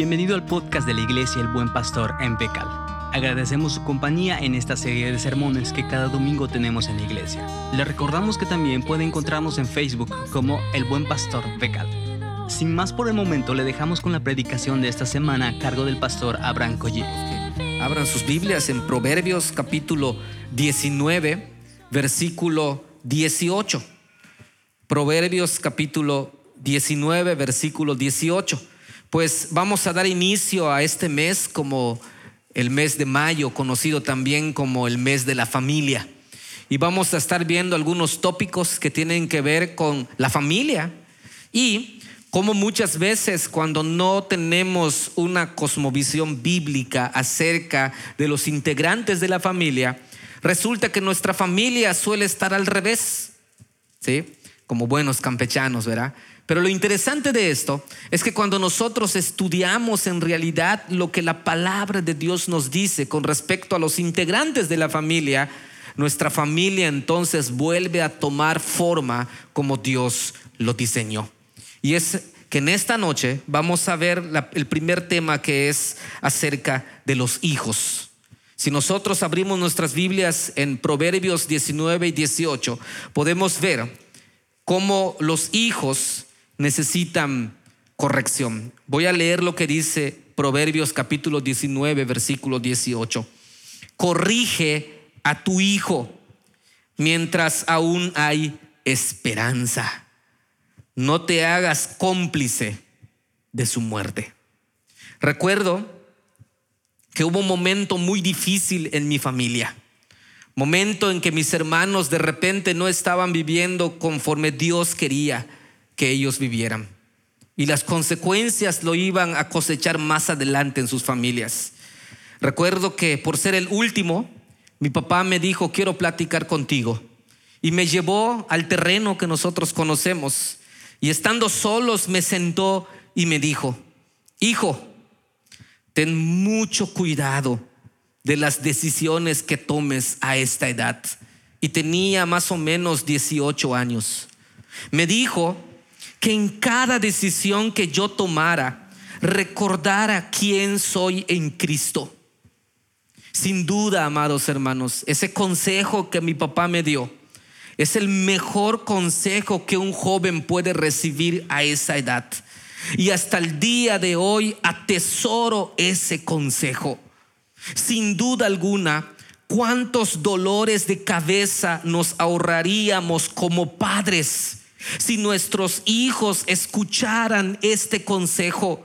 Bienvenido al podcast de la Iglesia El Buen Pastor en Becal. Agradecemos su compañía en esta serie de sermones que cada domingo tenemos en la iglesia. Le recordamos que también puede encontrarnos en Facebook como El Buen Pastor Becal. Sin más por el momento, le dejamos con la predicación de esta semana a cargo del pastor Abraham Collie. Abran sus Biblias en Proverbios capítulo 19, versículo 18. Proverbios capítulo 19, versículo 18. Pues vamos a dar inicio a este mes como el mes de mayo, conocido también como el mes de la familia. Y vamos a estar viendo algunos tópicos que tienen que ver con la familia y cómo muchas veces cuando no tenemos una cosmovisión bíblica acerca de los integrantes de la familia, resulta que nuestra familia suele estar al revés, ¿sí? Como buenos campechanos, ¿verdad? Pero lo interesante de esto es que cuando nosotros estudiamos en realidad lo que la palabra de Dios nos dice con respecto a los integrantes de la familia, nuestra familia entonces vuelve a tomar forma como Dios lo diseñó. Y es que en esta noche vamos a ver el primer tema que es acerca de los hijos. Si nosotros abrimos nuestras Biblias en Proverbios 19 y 18, podemos ver cómo los hijos necesitan corrección. Voy a leer lo que dice Proverbios capítulo 19, versículo 18. Corrige a tu hijo mientras aún hay esperanza. No te hagas cómplice de su muerte. Recuerdo que hubo un momento muy difícil en mi familia. Momento en que mis hermanos de repente no estaban viviendo conforme Dios quería que ellos vivieran. Y las consecuencias lo iban a cosechar más adelante en sus familias. Recuerdo que por ser el último, mi papá me dijo, quiero platicar contigo. Y me llevó al terreno que nosotros conocemos. Y estando solos me sentó y me dijo, hijo, ten mucho cuidado de las decisiones que tomes a esta edad. Y tenía más o menos 18 años. Me dijo que en cada decisión que yo tomara recordara quién soy en Cristo. Sin duda, amados hermanos, ese consejo que mi papá me dio es el mejor consejo que un joven puede recibir a esa edad. Y hasta el día de hoy atesoro ese consejo. Sin duda alguna, cuántos dolores de cabeza nos ahorraríamos como padres si nuestros hijos escucharan este consejo,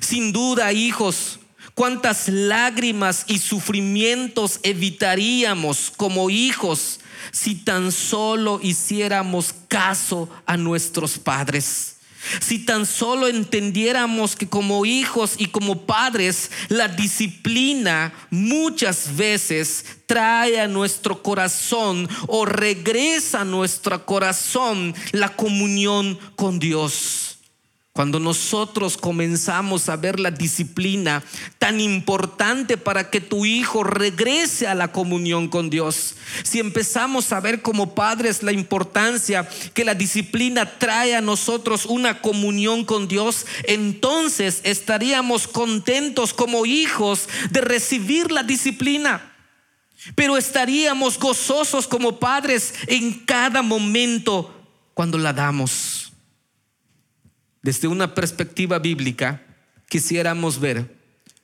sin duda, hijos, cuántas lágrimas y sufrimientos evitaríamos como hijos si tan solo hiciéramos caso a nuestros padres. Si tan solo entendiéramos que como hijos y como padres la disciplina muchas veces trae a nuestro corazón o regresa a nuestro corazón la comunión con Dios. Cuando nosotros comenzamos a ver la disciplina tan importante para que tu hijo regrese a la comunión con Dios, si empezamos a ver como padres la importancia que la disciplina trae a nosotros una comunión con Dios, entonces estaríamos contentos como hijos de recibir la disciplina. Pero estaríamos gozosos como padres en cada momento cuando la damos desde una perspectiva bíblica, quisiéramos ver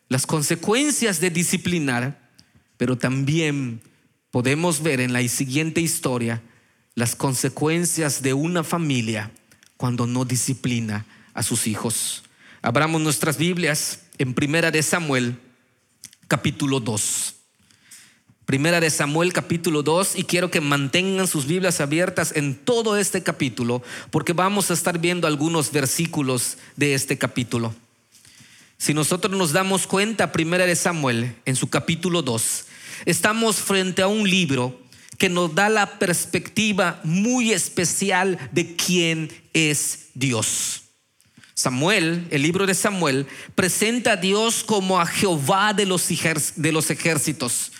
las consecuencias de disciplinar, pero también podemos ver en la siguiente historia las consecuencias de una familia cuando no disciplina a sus hijos. Abramos nuestras Biblias en Primera de Samuel, capítulo 2. Primera de Samuel capítulo 2 y quiero que mantengan sus Biblias abiertas en todo este capítulo porque vamos a estar viendo algunos versículos de este capítulo. Si nosotros nos damos cuenta, Primera de Samuel en su capítulo 2, estamos frente a un libro que nos da la perspectiva muy especial de quién es Dios. Samuel, el libro de Samuel, presenta a Dios como a Jehová de los, ejércitos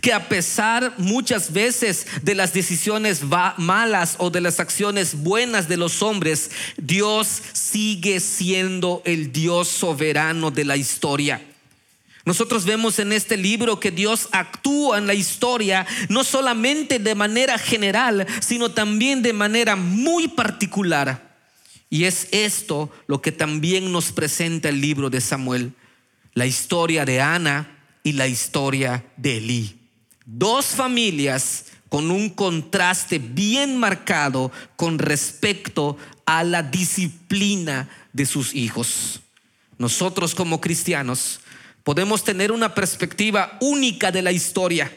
que a pesar muchas veces de las decisiones malas o de las acciones buenas de los hombres, Dios sigue siendo el Dios soberano de la historia. Nosotros vemos en este libro que Dios actúa en la historia no solamente de manera general, sino también de manera muy particular. Y es esto lo que también nos presenta el libro de Samuel, la historia de Ana y la historia de Elí. Dos familias con un contraste bien marcado con respecto a la disciplina de sus hijos. Nosotros como cristianos podemos tener una perspectiva única de la historia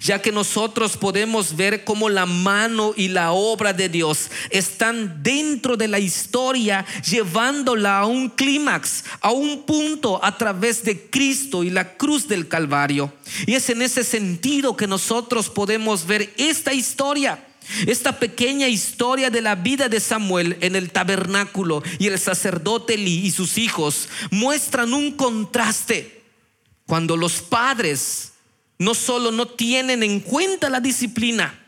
ya que nosotros podemos ver cómo la mano y la obra de Dios están dentro de la historia, llevándola a un clímax, a un punto a través de Cristo y la cruz del Calvario. Y es en ese sentido que nosotros podemos ver esta historia. Esta pequeña historia de la vida de Samuel en el tabernáculo y el sacerdote Eli y sus hijos muestran un contraste. Cuando los padres no solo no tienen en cuenta la disciplina,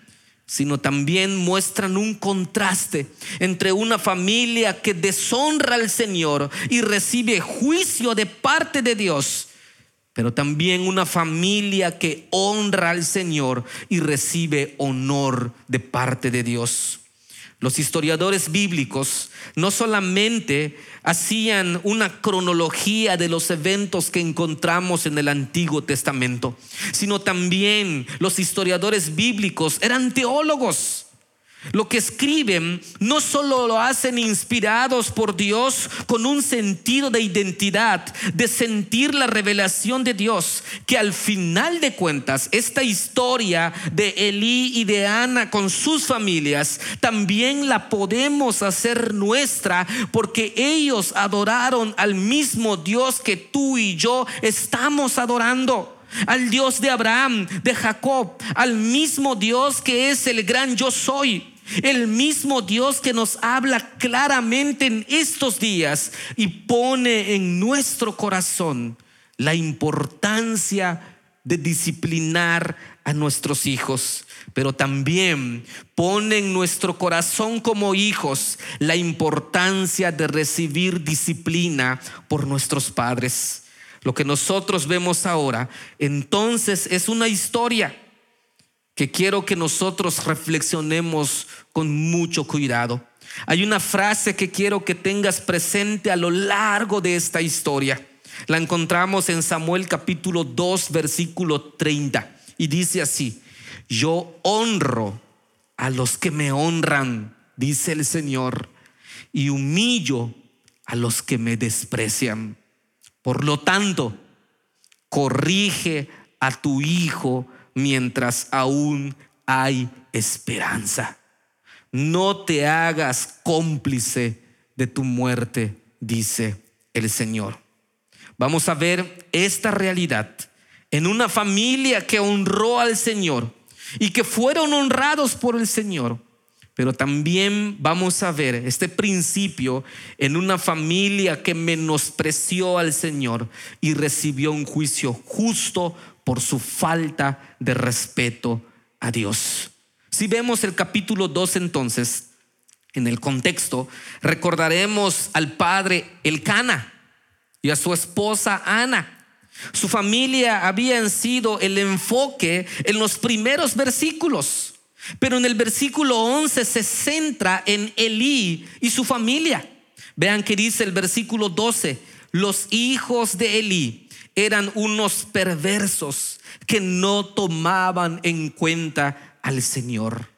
sino también muestran un contraste entre una familia que deshonra al Señor y recibe juicio de parte de Dios, pero también una familia que honra al Señor y recibe honor de parte de Dios. Los historiadores bíblicos no solamente hacían una cronología de los eventos que encontramos en el Antiguo Testamento, sino también los historiadores bíblicos eran teólogos lo que escriben no solo lo hacen inspirados por Dios con un sentido de identidad, de sentir la revelación de Dios, que al final de cuentas esta historia de Elí y de Ana con sus familias también la podemos hacer nuestra porque ellos adoraron al mismo Dios que tú y yo estamos adorando al Dios de Abraham, de Jacob, al mismo Dios que es el gran yo soy. El mismo Dios que nos habla claramente en estos días y pone en nuestro corazón la importancia de disciplinar a nuestros hijos, pero también pone en nuestro corazón como hijos la importancia de recibir disciplina por nuestros padres. Lo que nosotros vemos ahora, entonces es una historia que quiero que nosotros reflexionemos con mucho cuidado. Hay una frase que quiero que tengas presente a lo largo de esta historia. La encontramos en Samuel capítulo 2, versículo 30. Y dice así, yo honro a los que me honran, dice el Señor, y humillo a los que me desprecian. Por lo tanto, corrige a tu hijo mientras aún hay esperanza. No te hagas cómplice de tu muerte, dice el Señor. Vamos a ver esta realidad en una familia que honró al Señor y que fueron honrados por el Señor. Pero también vamos a ver este principio en una familia que menospreció al Señor y recibió un juicio justo por su falta de respeto a Dios. Si vemos el capítulo 2 entonces, en el contexto, recordaremos al padre Elcana y a su esposa Ana. Su familia habían sido el enfoque en los primeros versículos, pero en el versículo 11 se centra en Elí y su familia. Vean que dice el versículo 12, los hijos de Elí eran unos perversos que no tomaban en cuenta al Señor.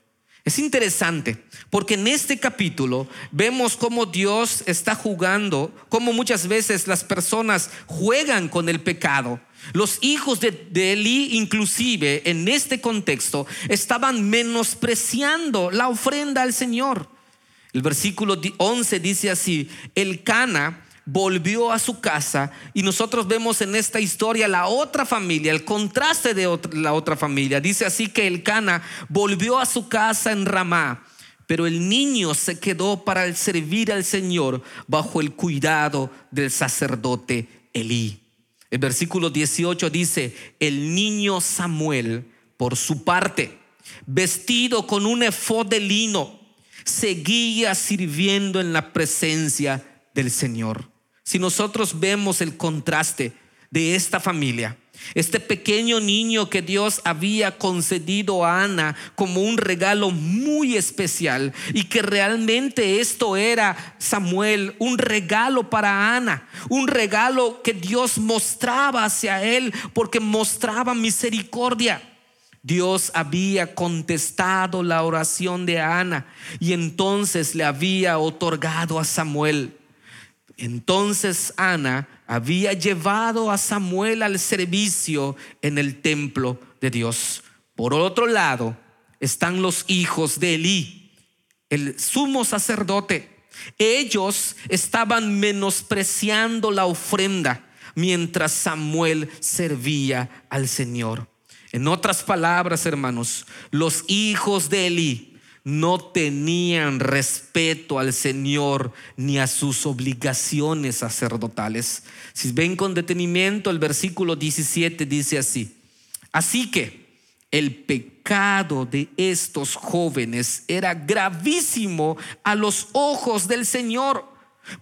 Es interesante porque en este capítulo vemos cómo Dios está jugando, cómo muchas veces las personas juegan con el pecado. Los hijos de, de Elí, inclusive en este contexto, estaban menospreciando la ofrenda al Señor. El versículo 11 dice así, el Cana volvió a su casa y nosotros vemos en esta historia la otra familia, el contraste de la otra familia. Dice así que el Cana volvió a su casa en Ramá, pero el niño se quedó para servir al Señor bajo el cuidado del sacerdote Elí. El versículo 18 dice, el niño Samuel, por su parte, vestido con un efod de lino, seguía sirviendo en la presencia del Señor. Si nosotros vemos el contraste de esta familia, este pequeño niño que Dios había concedido a Ana como un regalo muy especial y que realmente esto era Samuel, un regalo para Ana, un regalo que Dios mostraba hacia él porque mostraba misericordia. Dios había contestado la oración de Ana y entonces le había otorgado a Samuel. Entonces Ana había llevado a Samuel al servicio en el templo de Dios. Por otro lado, están los hijos de Elí, el sumo sacerdote. Ellos estaban menospreciando la ofrenda mientras Samuel servía al Señor. En otras palabras, hermanos, los hijos de Elí no tenían respeto al Señor ni a sus obligaciones sacerdotales. Si ven con detenimiento, el versículo 17 dice así, así que el pecado de estos jóvenes era gravísimo a los ojos del Señor,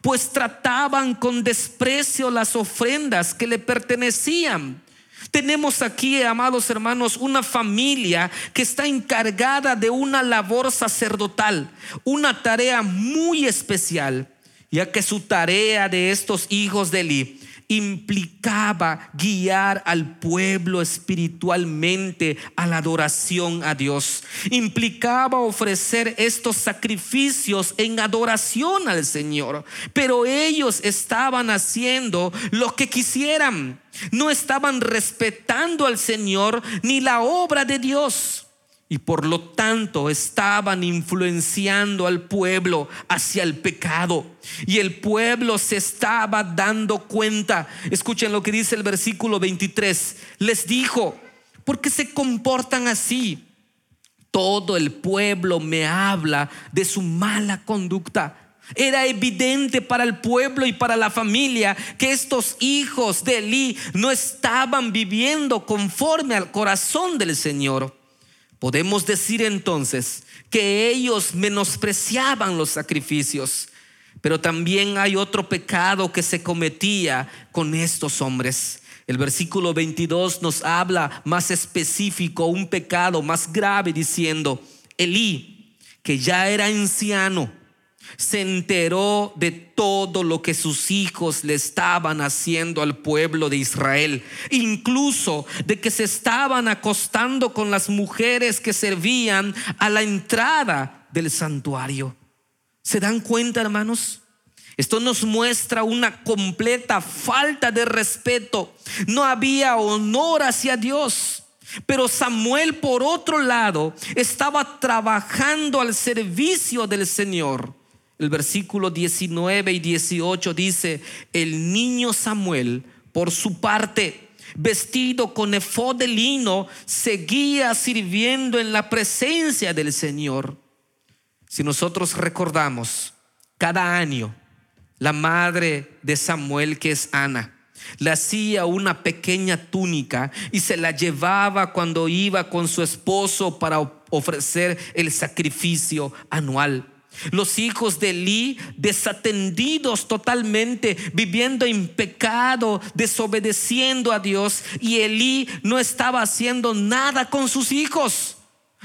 pues trataban con desprecio las ofrendas que le pertenecían tenemos aquí, amados hermanos, una familia que está encargada de una labor sacerdotal, una tarea muy especial, ya que su tarea de estos hijos de Eli implicaba guiar al pueblo espiritualmente a la adoración a Dios. Implicaba ofrecer estos sacrificios en adoración al Señor. Pero ellos estaban haciendo lo que quisieran. No estaban respetando al Señor ni la obra de Dios y por lo tanto estaban influenciando al pueblo hacia el pecado. Y el pueblo se estaba dando cuenta. Escuchen lo que dice el versículo 23. Les dijo, ¿por qué se comportan así? Todo el pueblo me habla de su mala conducta. Era evidente para el pueblo y para la familia que estos hijos de Elí no estaban viviendo conforme al corazón del Señor. Podemos decir entonces que ellos menospreciaban los sacrificios, pero también hay otro pecado que se cometía con estos hombres. El versículo 22 nos habla más específico, un pecado más grave, diciendo, Elí, que ya era anciano, se enteró de todo lo que sus hijos le estaban haciendo al pueblo de Israel, incluso de que se estaban acostando con las mujeres que servían a la entrada del santuario. ¿Se dan cuenta, hermanos? Esto nos muestra una completa falta de respeto. No había honor hacia Dios. Pero Samuel, por otro lado, estaba trabajando al servicio del Señor. El versículo 19 y 18 dice, el niño Samuel, por su parte, vestido con efod de lino, seguía sirviendo en la presencia del Señor. Si nosotros recordamos, cada año, la madre de Samuel, que es Ana, le hacía una pequeña túnica y se la llevaba cuando iba con su esposo para ofrecer el sacrificio anual. Los hijos de Elí desatendidos totalmente, viviendo en pecado, desobedeciendo a Dios. Y Elí no estaba haciendo nada con sus hijos.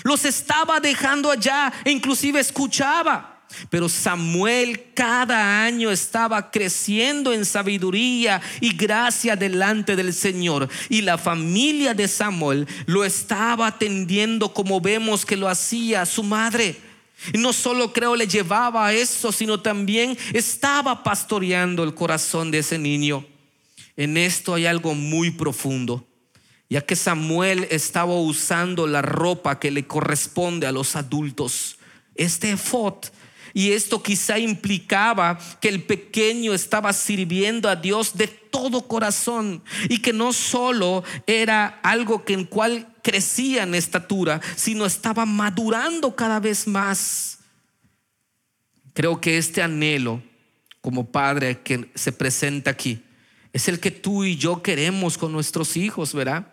Los estaba dejando allá e inclusive escuchaba. Pero Samuel cada año estaba creciendo en sabiduría y gracia delante del Señor. Y la familia de Samuel lo estaba atendiendo como vemos que lo hacía su madre. No solo creo le llevaba a eso, sino también estaba pastoreando el corazón de ese niño. En esto hay algo muy profundo, ya que Samuel estaba usando la ropa que le corresponde a los adultos, este efod. Y esto quizá implicaba que el pequeño estaba sirviendo a Dios de todo corazón y que no solo era algo que en cual crecía en estatura, sino estaba madurando cada vez más. Creo que este anhelo como padre que se presenta aquí es el que tú y yo queremos con nuestros hijos, ¿verdad?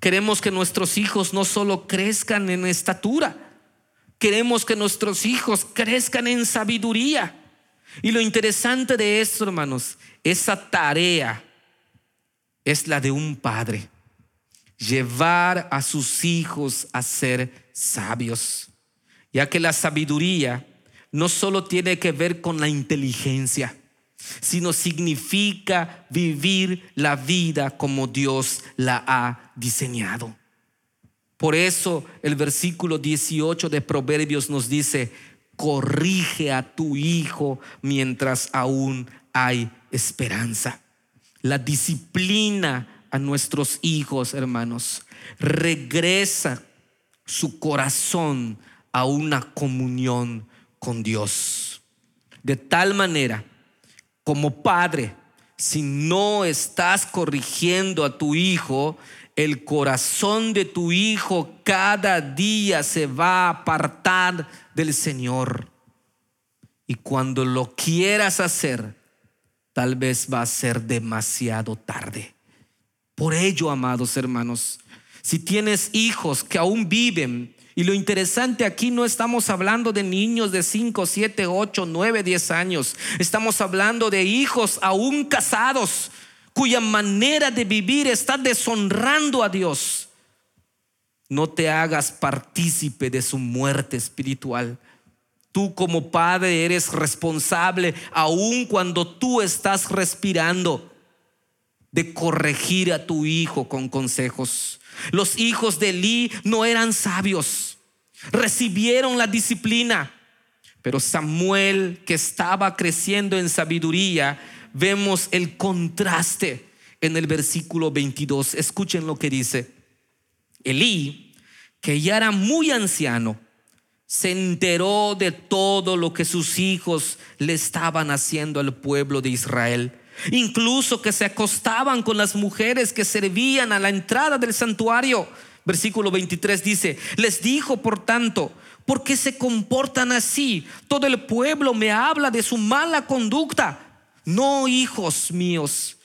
Queremos que nuestros hijos no solo crezcan en estatura, queremos que nuestros hijos crezcan en sabiduría. Y lo interesante de esto, hermanos, esa tarea es la de un padre. Llevar a sus hijos a ser sabios. Ya que la sabiduría no solo tiene que ver con la inteligencia, sino significa vivir la vida como Dios la ha diseñado. Por eso el versículo 18 de Proverbios nos dice, corrige a tu hijo mientras aún hay esperanza. La disciplina a nuestros hijos, hermanos, regresa su corazón a una comunión con Dios. De tal manera, como padre, si no estás corrigiendo a tu hijo, el corazón de tu hijo cada día se va a apartar del Señor. Y cuando lo quieras hacer, tal vez va a ser demasiado tarde. Por ello, amados hermanos, si tienes hijos que aún viven, y lo interesante aquí no estamos hablando de niños de 5, 7, 8, 9, 10 años, estamos hablando de hijos aún casados cuya manera de vivir está deshonrando a Dios. No te hagas partícipe de su muerte espiritual. Tú como padre eres responsable aun cuando tú estás respirando de corregir a tu hijo con consejos. Los hijos de Elí no eran sabios, recibieron la disciplina, pero Samuel, que estaba creciendo en sabiduría, vemos el contraste en el versículo 22. Escuchen lo que dice. Elí, que ya era muy anciano, se enteró de todo lo que sus hijos le estaban haciendo al pueblo de Israel. Incluso que se acostaban con las mujeres que servían a la entrada del santuario. Versículo 23 dice, les dijo por tanto, ¿por qué se comportan así? Todo el pueblo me habla de su mala conducta. No, hijos míos,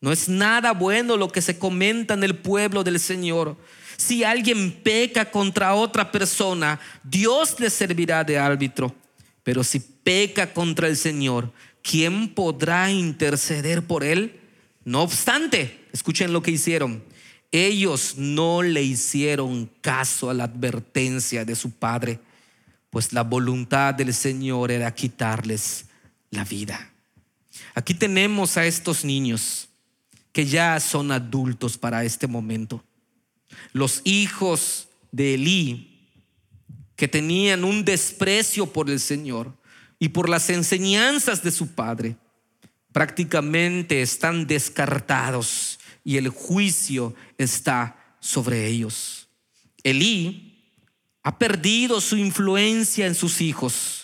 no es nada bueno lo que se comenta en el pueblo del Señor si alguien peca contra otra persona, Dios le servirá de árbitro. Pero si peca contra el Señor, ¿quién podrá interceder por él? No obstante, escuchen lo que hicieron. Ellos no le hicieron caso a la advertencia de su padre, pues la voluntad del Señor era quitarles la vida. Aquí tenemos a estos niños que ya son adultos para este momento los hijos de Elí, que tenían un desprecio por el Señor y por las enseñanzas de su padre, prácticamente están descartados y el juicio está sobre ellos. Elí ha perdido su influencia en sus hijos.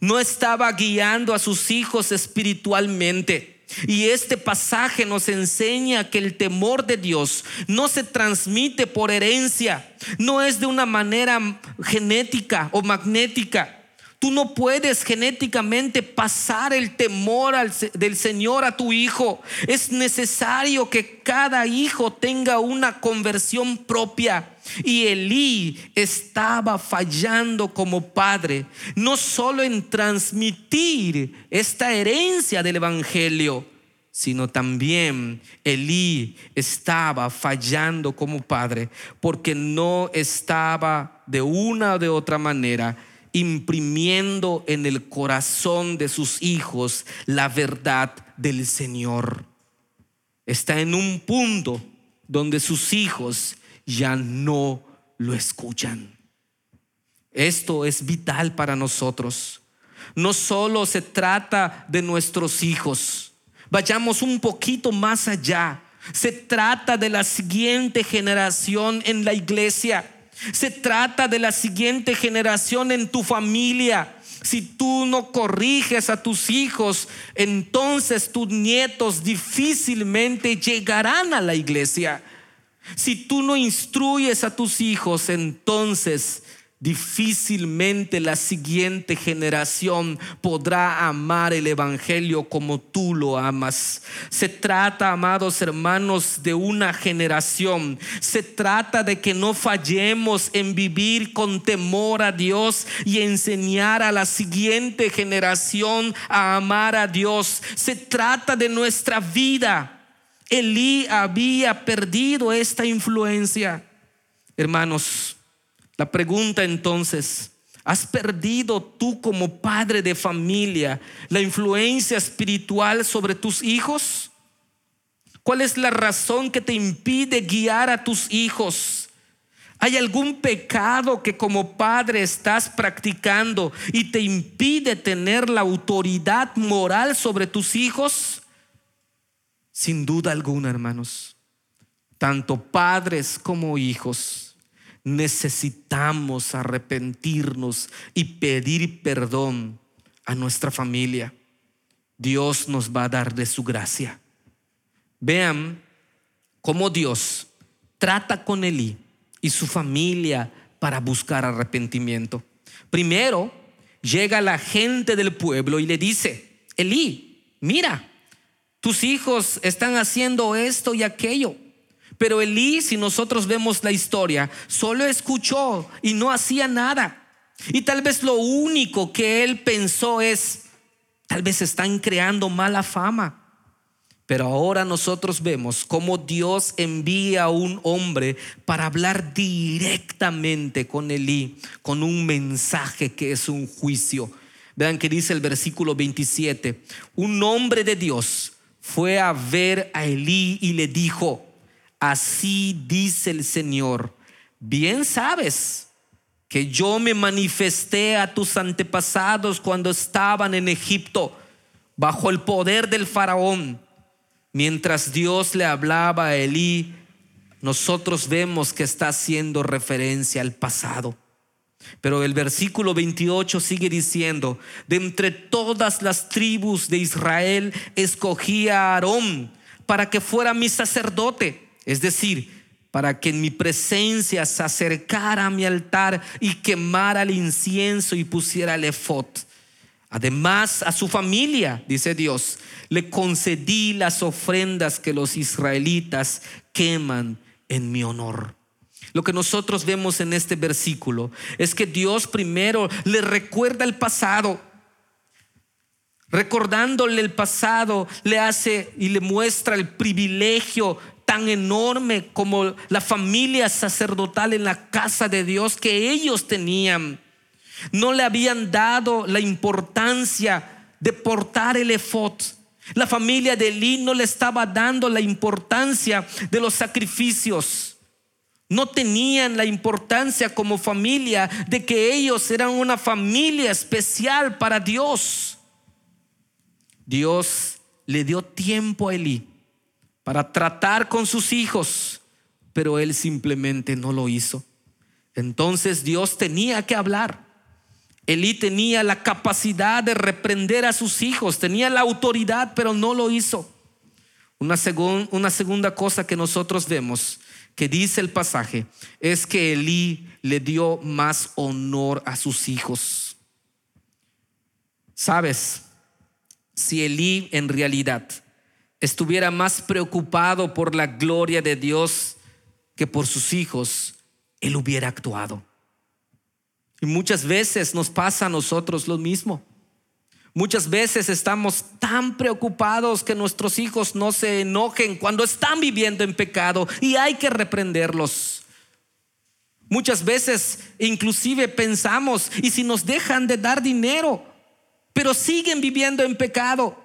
No estaba guiando a sus hijos espiritualmente. Y este pasaje nos enseña que el temor de Dios no se transmite por herencia, no es de una manera genética o magnética. Tú no puedes genéticamente pasar el temor del Señor a tu hijo. Es necesario que cada hijo tenga una conversión propia. Y Elí estaba fallando como padre, no solo en transmitir esta herencia del Evangelio, sino también Elí estaba fallando como padre, porque no estaba de una o de otra manera imprimiendo en el corazón de sus hijos la verdad del Señor. Está en un punto donde sus hijos ya no lo escuchan. Esto es vital para nosotros. No solo se trata de nuestros hijos, vayamos un poquito más allá. Se trata de la siguiente generación en la iglesia. Se trata de la siguiente generación en tu familia. Si tú no corriges a tus hijos, entonces tus nietos difícilmente llegarán a la iglesia. Si tú no instruyes a tus hijos, entonces difícilmente la siguiente generación podrá amar el Evangelio como tú lo amas. Se trata, amados hermanos, de una generación. Se trata de que no fallemos en vivir con temor a Dios y enseñar a la siguiente generación a amar a Dios. Se trata de nuestra vida. Elí había perdido esta influencia. Hermanos, la pregunta entonces, ¿has perdido tú como padre de familia la influencia espiritual sobre tus hijos? ¿Cuál es la razón que te impide guiar a tus hijos? ¿Hay algún pecado que como padre estás practicando y te impide tener la autoridad moral sobre tus hijos? Sin duda alguna, hermanos, tanto padres como hijos necesitamos arrepentirnos y pedir perdón a nuestra familia. Dios nos va a dar de su gracia. Vean cómo Dios trata con Elí y su familia para buscar arrepentimiento. Primero, llega la gente del pueblo y le dice, Elí, mira, tus hijos están haciendo esto y aquello. Pero Elí, si nosotros vemos la historia, solo escuchó y no hacía nada. Y tal vez lo único que él pensó es, tal vez están creando mala fama. Pero ahora nosotros vemos cómo Dios envía a un hombre para hablar directamente con Elí, con un mensaje que es un juicio. Vean que dice el versículo 27, un hombre de Dios fue a ver a Elí y le dijo, Así dice el Señor, bien sabes que yo me manifesté a tus antepasados cuando estaban en Egipto bajo el poder del faraón. Mientras Dios le hablaba a Elí, nosotros vemos que está haciendo referencia al pasado. Pero el versículo 28 sigue diciendo, de entre todas las tribus de Israel escogí a Aarón para que fuera mi sacerdote es decir, para que en mi presencia se acercara a mi altar y quemara el incienso y pusiera el efod. Además, a su familia, dice Dios, le concedí las ofrendas que los israelitas queman en mi honor. Lo que nosotros vemos en este versículo es que Dios primero le recuerda el pasado. Recordándole el pasado, le hace y le muestra el privilegio tan enorme como la familia sacerdotal en la casa de Dios que ellos tenían. No le habían dado la importancia de portar el efod. La familia de Elí no le estaba dando la importancia de los sacrificios. No tenían la importancia como familia de que ellos eran una familia especial para Dios. Dios le dio tiempo a Elí para tratar con sus hijos, pero él simplemente no lo hizo. Entonces Dios tenía que hablar. Elí tenía la capacidad de reprender a sus hijos, tenía la autoridad, pero no lo hizo. Una, segunda cosa que nosotros vemos, que dice el pasaje, es que Elí le dio más honor a sus hijos. ¿Sabes? Si Elí en realidad estuviera más preocupado por la gloria de Dios que por sus hijos, Él hubiera actuado. Y muchas veces nos pasa a nosotros lo mismo. Muchas veces estamos tan preocupados que nuestros hijos no se enojen cuando están viviendo en pecado y hay que reprenderlos. Muchas veces inclusive pensamos, ¿y si nos dejan de dar dinero, pero siguen viviendo en pecado?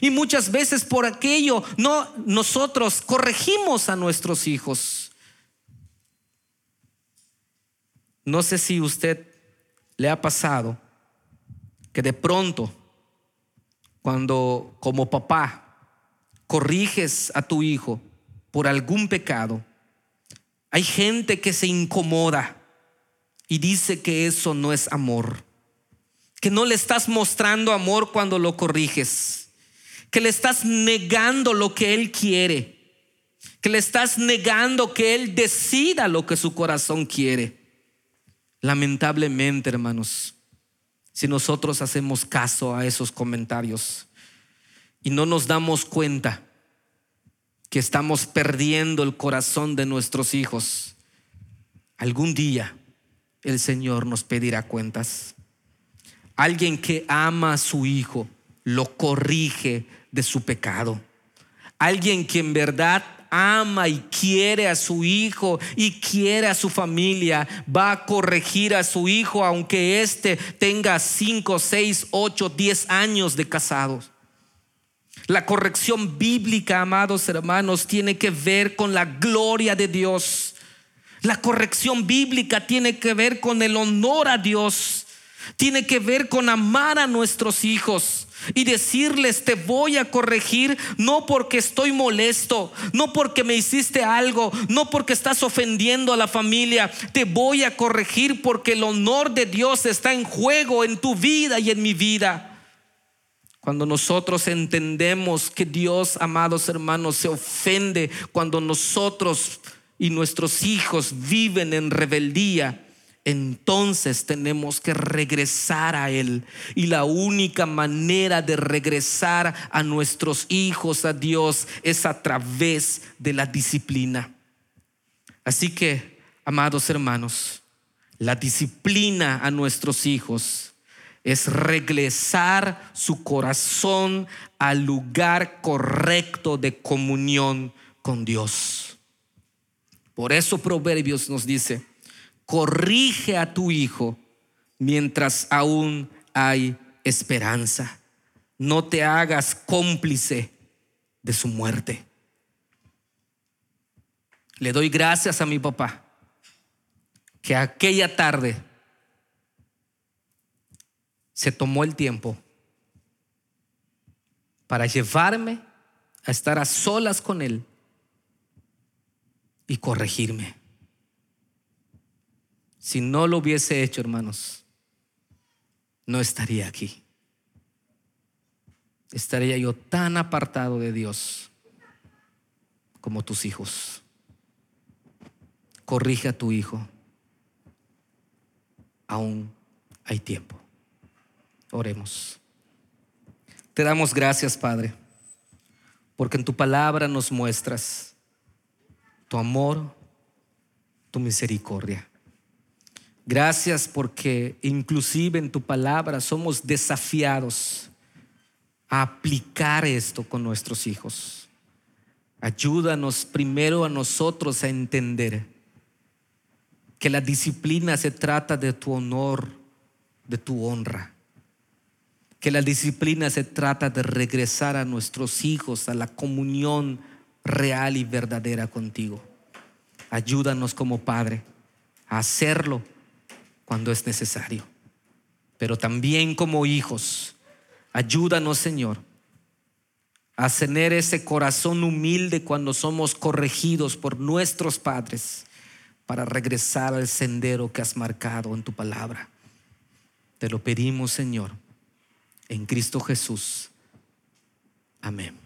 Y muchas veces por aquello no nosotros corregimos a nuestros hijos. No sé si usted le ha pasado que de pronto cuando como papá corriges a tu hijo por algún pecado, hay gente que se incomoda y dice que eso no es amor, que no le estás mostrando amor cuando lo corriges que le estás negando lo que Él quiere, que le estás negando que Él decida lo que su corazón quiere. Lamentablemente, hermanos, si nosotros hacemos caso a esos comentarios y no nos damos cuenta que estamos perdiendo el corazón de nuestros hijos, algún día el Señor nos pedirá cuentas. Alguien que ama a su hijo lo corrige de su pecado. Alguien que en verdad ama y quiere a su hijo y quiere a su familia, va a corregir a su hijo aunque éste tenga 5, 6, 8, 10 años de casados. La corrección bíblica, amados hermanos, tiene que ver con la gloria de Dios. La corrección bíblica tiene que ver con el honor a Dios. Tiene que ver con amar a nuestros hijos y decirles te voy a corregir no porque estoy molesto, no porque me hiciste algo, no porque estás ofendiendo a la familia, te voy a corregir porque el honor de Dios está en juego en tu vida y en mi vida. Cuando nosotros entendemos que Dios, amados hermanos, se ofende cuando nosotros y nuestros hijos viven en rebeldía, entonces tenemos que regresar a Él. Y la única manera de regresar a nuestros hijos, a Dios, es a través de la disciplina. Así que, amados hermanos, la disciplina a nuestros hijos es regresar su corazón al lugar correcto de comunión con Dios. Por eso Proverbios nos dice, corrige a tu hijo mientras aún hay esperanza. No te hagas cómplice de su muerte. Le doy gracias a mi papá que aquella tarde se tomó el tiempo para llevarme a estar a solas con él y corregirme. Si no lo hubiese hecho, hermanos, no estaría aquí. Estaría yo tan apartado de Dios como tus hijos. Corrige a tu hijo. Aún hay tiempo. Oremos. Te damos gracias, Padre, porque en tu palabra nos muestras tu amor, tu misericordia. Gracias porque inclusive en tu palabra somos desafiados a aplicar esto con nuestros hijos. Ayúdanos primero a nosotros a entender que la disciplina se trata de tu honor, de tu honra. Que la disciplina se trata de regresar a nuestros hijos a la comunión real y verdadera contigo. Ayúdanos como Padre a hacerlo cuando es necesario. Pero también como hijos, ayúdanos Señor a tener ese corazón humilde cuando somos corregidos por nuestros padres para regresar al sendero que has marcado en tu palabra. Te lo pedimos Señor, en Cristo Jesús. Amén.